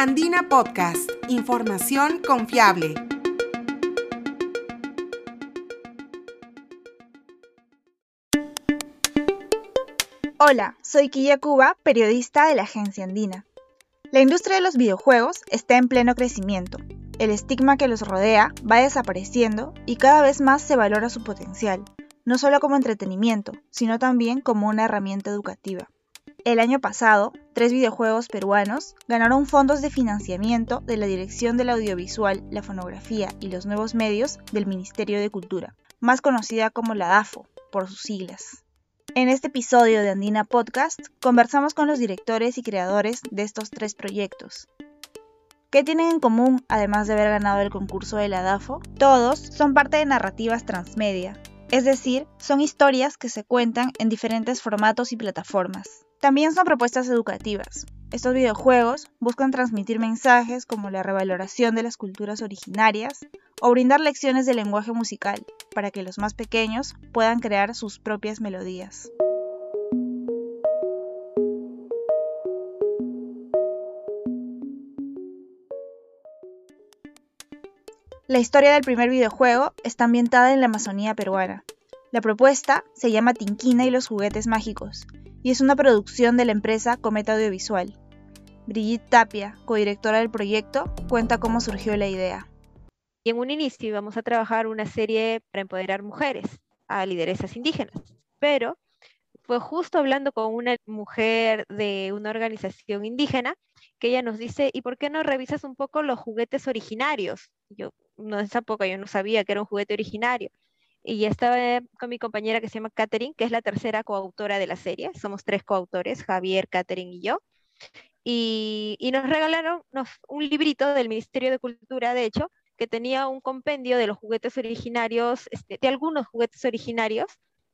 Andina Podcast, información confiable. Hola, soy Quilla Cuba, periodista de la agencia Andina. La industria de los videojuegos está en pleno crecimiento. El estigma que los rodea va desapareciendo y cada vez más se valora su potencial, no solo como entretenimiento, sino también como una herramienta educativa. El año pasado, tres videojuegos peruanos ganaron fondos de financiamiento de la Dirección del Audiovisual, la Fonografía y los Nuevos Medios del Ministerio de Cultura, más conocida como la DAFO, por sus siglas. En este episodio de Andina Podcast conversamos con los directores y creadores de estos tres proyectos. ¿Qué tienen en común además de haber ganado el concurso de la DAFO? Todos son parte de narrativas transmedia, es decir, son historias que se cuentan en diferentes formatos y plataformas. También son propuestas educativas. Estos videojuegos buscan transmitir mensajes como la revaloración de las culturas originarias o brindar lecciones de lenguaje musical para que los más pequeños puedan crear sus propias melodías. La historia del primer videojuego está ambientada en la Amazonía peruana. La propuesta se llama Tinquina y los juguetes mágicos y es una producción de la empresa Cometa Audiovisual. Brigitte Tapia, codirectora del proyecto, cuenta cómo surgió la idea. Y en un inicio íbamos a trabajar una serie para empoderar mujeres a lideresas indígenas, pero fue justo hablando con una mujer de una organización indígena que ella nos dice, ¿y por qué no revisas un poco los juguetes originarios? Yo, no, poca yo no sabía que era un juguete originario y estaba con mi compañera que se llama Catherine, que es la tercera coautora de la serie. Somos tres coautores, Javier, Catherine y yo. Y, nos regalaron un librito del Ministerio de Cultura, de hecho, que tenía un compendio de los juguetes originarios, este, de algunos juguetes originarios,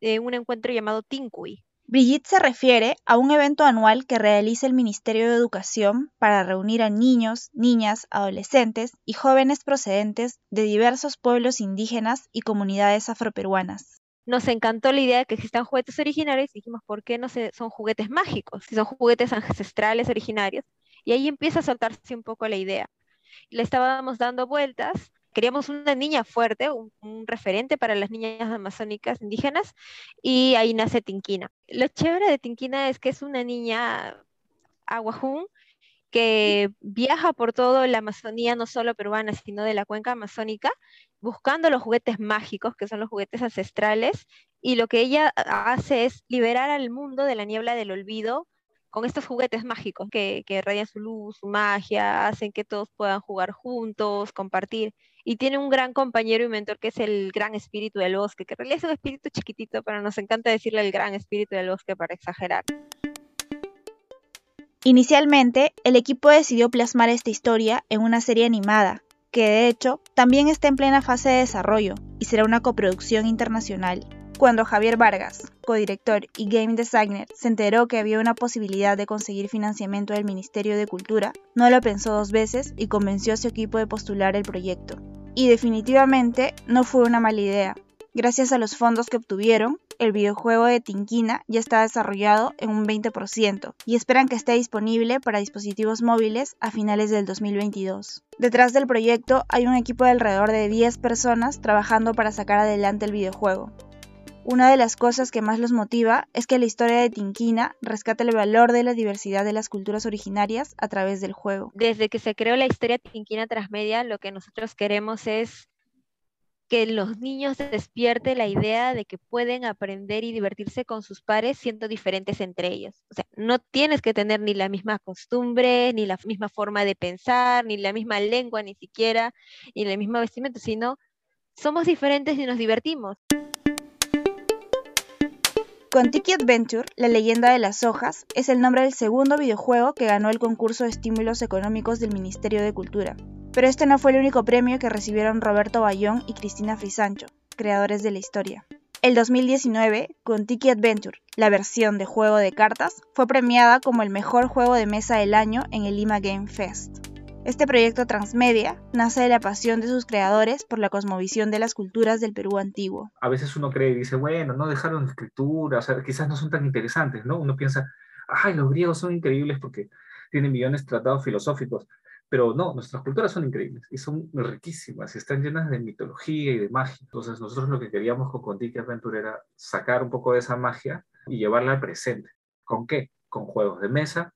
de un encuentro llamado Tinkui. Brigitte se refiere a un evento anual que realiza el Ministerio de Educación para reunir a niños, niñas, adolescentes y jóvenes procedentes de diversos pueblos indígenas y comunidades afroperuanas. Nos encantó la idea de que existan juguetes originarios y dijimos, ¿por qué no son juguetes mágicos? Si son juguetes ancestrales originarios. Y ahí empieza a soltarse un poco la idea. Le estábamos dando vueltas queríamos una niña fuerte, un, referente para las niñas amazónicas indígenas, y ahí nace Tinquina. Lo chévere de Tinquina es que es una niña aguajún que viaja por toda la Amazonía, no solo peruana, sino de la cuenca amazónica, buscando los juguetes mágicos, que son los juguetes ancestrales, y lo que ella hace es liberar al mundo de la niebla del olvido con estos juguetes mágicos que, que radian su luz, su magia, hacen que todos puedan jugar juntos, compartir. Y tiene un gran compañero y mentor que es el gran espíritu del bosque, que en realidad es un espíritu chiquitito, pero nos encanta decirle el gran espíritu del bosque para exagerar. Inicialmente, el equipo decidió plasmar esta historia en una serie animada, que de hecho también está en plena fase de desarrollo y será una coproducción internacional. Cuando Javier Vargas, codirector y game designer, se enteró que había una posibilidad de conseguir financiamiento del Ministerio de Cultura, no lo pensó dos veces y convenció a su equipo de postular el proyecto. Y definitivamente no fue una mala idea. Gracias a los fondos que obtuvieron, el videojuego de Tinquina ya está desarrollado en un 20% y esperan que esté disponible para dispositivos móviles a finales del 2022. Detrás del proyecto hay un equipo de alrededor de 10 personas trabajando para sacar adelante el videojuego. Una de las cosas que más los motiva es que la historia de Tinquina rescata el valor de la diversidad de las culturas originarias a través del juego. Desde que se creó la historia Tinquina Transmedia, lo que nosotros queremos es que los niños despierten la idea de que pueden aprender y divertirse con sus pares siendo diferentes entre ellos. O sea, no tienes que tener ni la misma costumbre, ni la misma forma de pensar, ni la misma lengua, ni siquiera, ni la misma vestimenta, sino somos diferentes y nos divertimos. Con Tiki Adventure, la leyenda de las hojas es el nombre del segundo videojuego que ganó el concurso de estímulos económicos del Ministerio de Cultura. Pero este no fue el único premio que recibieron Roberto Bayón y Cristina Frisancho, creadores de la historia. El 2019, con Tiki Adventure, la versión de juego de cartas, fue premiada como el mejor juego de mesa del año en el Lima Game Fest. Este proyecto transmedia nace de la pasión de sus creadores por la cosmovisión de las culturas del Perú antiguo. A veces uno cree y dice, bueno, no dejaron escritura, o sea, quizás no son tan interesantes, ¿no? Uno piensa, ay, los griegos son increíbles porque tienen millones de tratados filosóficos, Pero no, nuestras culturas son increíbles y son riquísimas y están llenas de mitología y de magia. Entonces nosotros lo que queríamos con Contiki Adventure era sacar un poco de esa magia y llevarla al presente. ¿Con qué? Con juegos de mesa,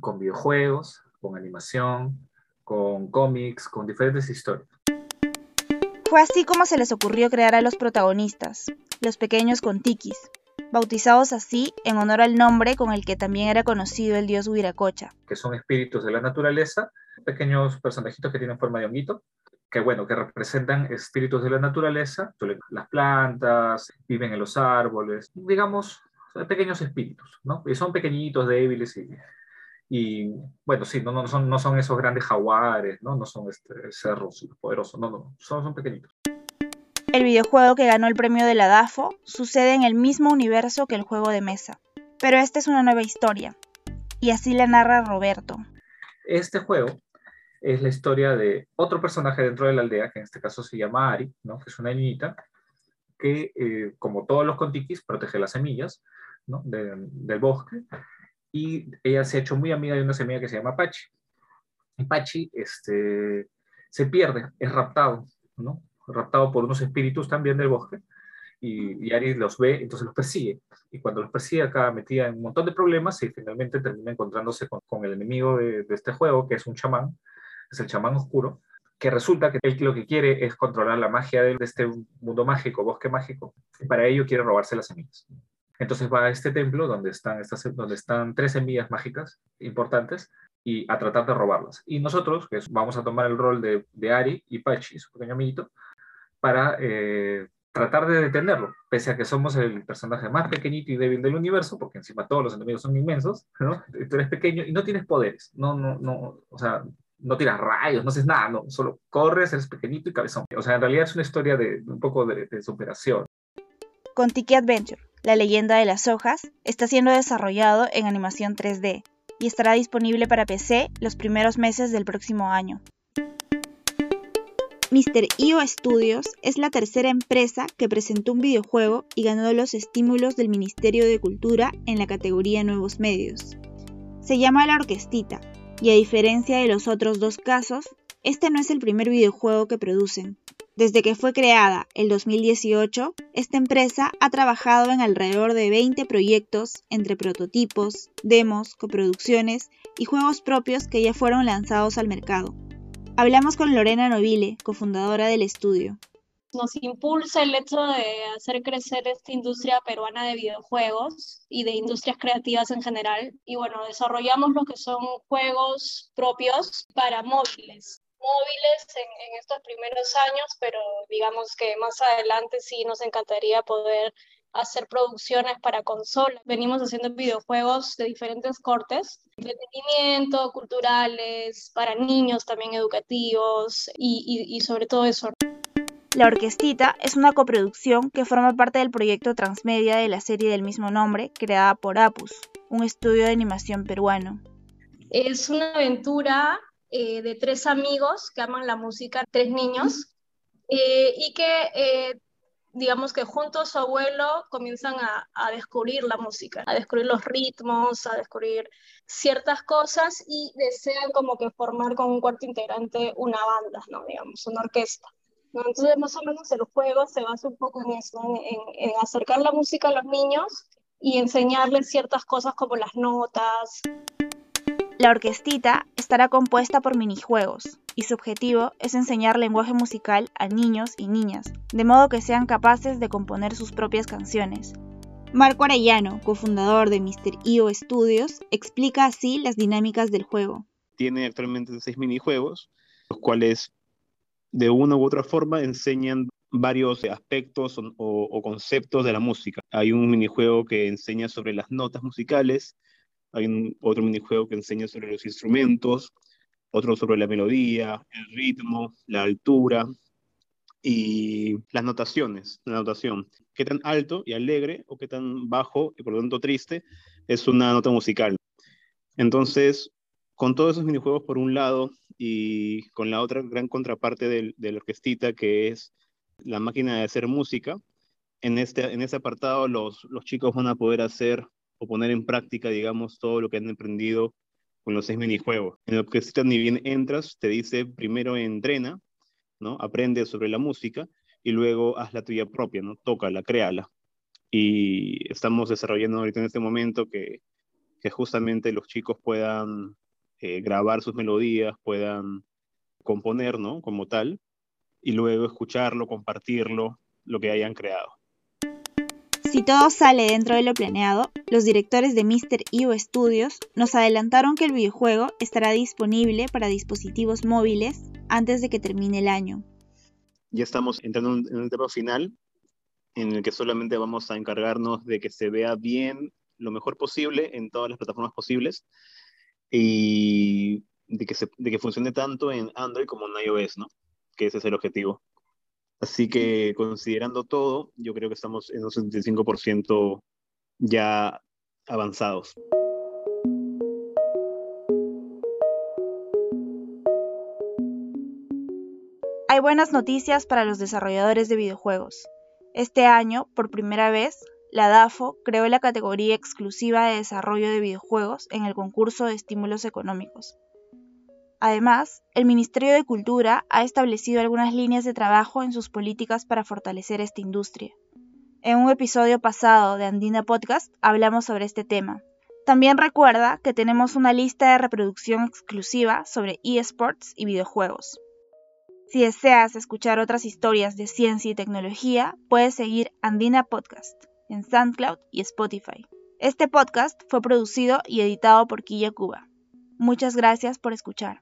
con videojuegos, con animación, con cómics, con diferentes historias. Fue así como se les ocurrió crear a los protagonistas, los pequeños Contikis, bautizados así en honor al nombre con el que también era conocido el dios Huiracocha. Que son espíritus de la naturaleza, pequeños personajitos que tienen forma de honguito, que bueno, que representan espíritus de la naturaleza, las plantas, viven en los árboles, digamos, pequeños espíritus, ¿no? Y son pequeñitos, débiles y, y bueno, sí, no, no, son, no son esos grandes jaguares, ¿no? No son este, cerros poderosos, no, no, son, son pequeñitos. El videojuego que ganó el premio de la DAFO sucede en el mismo universo que el juego de mesa, pero esta es una nueva historia, y así la narra Roberto. Este juego es la historia de otro personaje dentro de la aldea, que en este caso se llama Ari, ¿no? que es una niñita, que eh, como todos los contiquis protege las semillas ¿no? del bosque, y ella se ha hecho muy amiga de una semilla que se llama Pachi. Y Pachi este, se pierde, es raptado, ¿no? raptado por unos espíritus también del bosque, y, y, Ari los ve, entonces los persigue. Y cuando los persigue, acá metida en un montón de problemas, y finalmente termina encontrándose con, el enemigo de, de, este juego, que es un chamán, es el chamán oscuro, que resulta que él lo que quiere es controlar la magia de este mundo mágico, bosque mágico, y para ello quiere robarse las semillas. Entonces va a este templo donde están, estas, donde están tres semillas mágicas importantes y a tratar de robarlas. Y nosotros, que vamos a tomar el rol de, de Ari y Pachi, su pequeño amiguito, para eh, tratar de detenerlo, pese a que somos el personaje más pequeñito y débil del universo, porque encima todos los enemigos son inmensos, ¿no? Tú eres pequeño y no tienes poderes, no, no, no, o sea, no tiras rayos, no haces nada, no, solo corres, eres pequeñito y cabezón. O sea, en realidad es una historia de un poco de, de superación. Con Tiki Adventure, la leyenda de las hojas, está siendo desarrollado en animación 3D y estará disponible para PC los primeros meses del próximo año. Mr. IO Studios es la tercera empresa que presentó un videojuego y ganó los estímulos del Ministerio de Cultura en la categoría Nuevos Medios. Se llama La Orquestita, y a diferencia de los otros dos casos, este no es el primer videojuego que producen. Desde que fue creada el 2018, esta empresa ha trabajado en alrededor de 20 proyectos entre prototipos, demos, coproducciones y juegos propios que ya fueron lanzados al mercado. Hablamos con Lorena Novile, cofundadora del estudio. Nos impulsa el hecho de hacer crecer esta industria peruana de videojuegos y de industrias creativas en general. Y bueno, desarrollamos lo que son juegos propios para móviles móviles en, en, estos primeros años, pero digamos que más adelante sí nos encantaría poder hacer producciones para consola. Venimos haciendo videojuegos de diferentes cortes, entretenimiento, culturales, para niños también educativos y, y, y sobre todo eso. La Orquestita es una coproducción que forma parte del proyecto transmedia de la serie del mismo nombre, creada por Apus, un estudio de animación peruano. Es una aventura eh, de tres amigos que aman la música, tres niños, eh, y que eh, digamos que junto a su abuelo comienzan a, a, descubrir la música, a descubrir los ritmos, a descubrir ciertas cosas y desean como que formar con un cuarto integrante una banda, ¿no? Digamos, una orquesta. ¿no? Entonces, más o menos el juego se basa un poco en eso, en, en acercar la música a los niños y enseñarles ciertas cosas como las notas. La orquestita estará compuesta por minijuegos, y su objetivo es enseñar lenguaje musical a niños y niñas, de modo que sean capaces de componer sus propias canciones. Marco Arellano, cofundador de Mr. IO Studios, explica así las dinámicas del juego. Tiene actualmente seis minijuegos, los cuales de una u otra forma enseñan varios aspectos o, o, conceptos de la música. Hay un minijuego que enseña sobre las notas musicales, hay un, otro minijuego que enseña sobre los instrumentos, otro sobre la melodía, el ritmo, la altura y las notaciones, la notación. Qué tan alto y alegre o qué tan bajo y por lo tanto triste es una nota musical. Entonces, con todos esos minijuegos por un lado y con la otra gran contraparte de, de la orquestita que es la máquina de hacer música, en este, en este apartado los, los chicos van a poder hacer o poner en práctica, digamos, todo lo que han aprendido con los seis minijuegos. En el que ni bien entras, te dice primero entrena, ¿no? Aprende sobre la música y luego haz la tuya propia, ¿no? Tócala, créala. Y estamos desarrollando ahorita en este momento que, que justamente los chicos puedan eh, grabar sus melodías, puedan componer, ¿no? Como tal, y luego escucharlo, compartirlo, lo que hayan creado. Si todo sale dentro de lo planeado, los directores de Mr. Io Studios nos adelantaron que el videojuego estará disponible para dispositivos móviles antes de que termine el año. Ya estamos entrando en un etapa final en el que solamente vamos a encargarnos de que se vea bien lo mejor posible en todas las plataformas posibles y de que, de que funcione tanto en Android como en iOS, ¿no? Que ese es el objetivo. Así que considerando todo, yo creo que estamos en un 75% ya avanzados. Hay buenas noticias para los desarrolladores de videojuegos. Este año, por primera vez, la DAFO creó la categoría exclusiva de desarrollo de videojuegos en el concurso de estímulos económicos. Además, el Ministerio de Cultura ha establecido algunas líneas de trabajo en sus políticas para fortalecer esta industria. En un episodio pasado de Andina Podcast hablamos sobre este tema. También recuerda que tenemos una lista de reproducción exclusiva sobre eSports y videojuegos. Si deseas escuchar otras historias de ciencia y tecnología, puedes seguir Andina Podcast en SoundCloud y Spotify. Este podcast fue producido y editado por Quilla Cuba. Muchas gracias por escuchar.